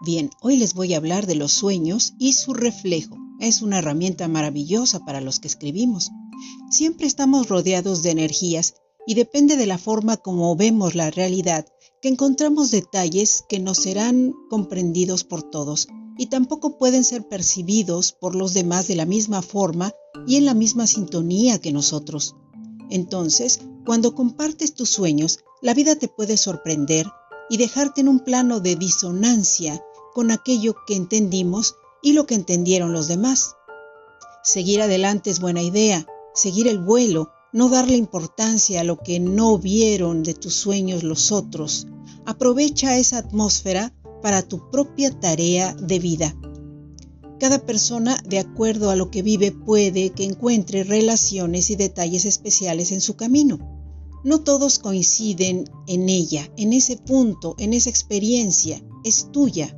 Bien, hoy les voy a hablar de los sueños y su reflejo. Es una herramienta maravillosa para los que escribimos. Siempre estamos rodeados de energías y depende de la forma como vemos la realidad que encontramos detalles que no serán comprendidos por todos y tampoco pueden ser percibidos por los demás de la misma forma y en la misma sintonía que nosotros. Entonces, cuando compartes tus sueños, la vida te puede sorprender y dejarte en un plano de disonancia con aquello que entendimos y lo que entendieron los demás. Seguir adelante es buena idea, seguir el vuelo, no darle importancia a lo que no vieron de tus sueños los otros. Aprovecha esa atmósfera para tu propia tarea de vida. Cada persona, de acuerdo a lo que vive, puede que encuentre relaciones y detalles especiales en su camino. No todos coinciden en ella, en ese punto, en esa experiencia. Es tuya.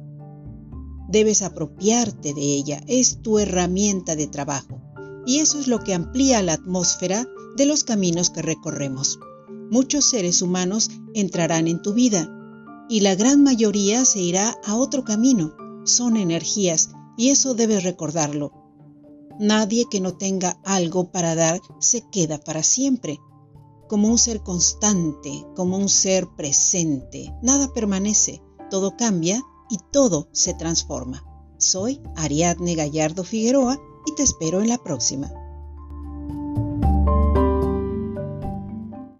Debes apropiarte de ella. Es tu herramienta de trabajo. Y eso es lo que amplía la atmósfera de los caminos que recorremos. Muchos seres humanos entrarán en tu vida y la gran mayoría se irá a otro camino. Son energías y eso debes recordarlo. Nadie que no tenga algo para dar se queda para siempre. Como un ser constante, como un ser presente, nada permanece, todo cambia y todo se transforma. Soy Ariadne Gallardo Figueroa y te espero en la próxima.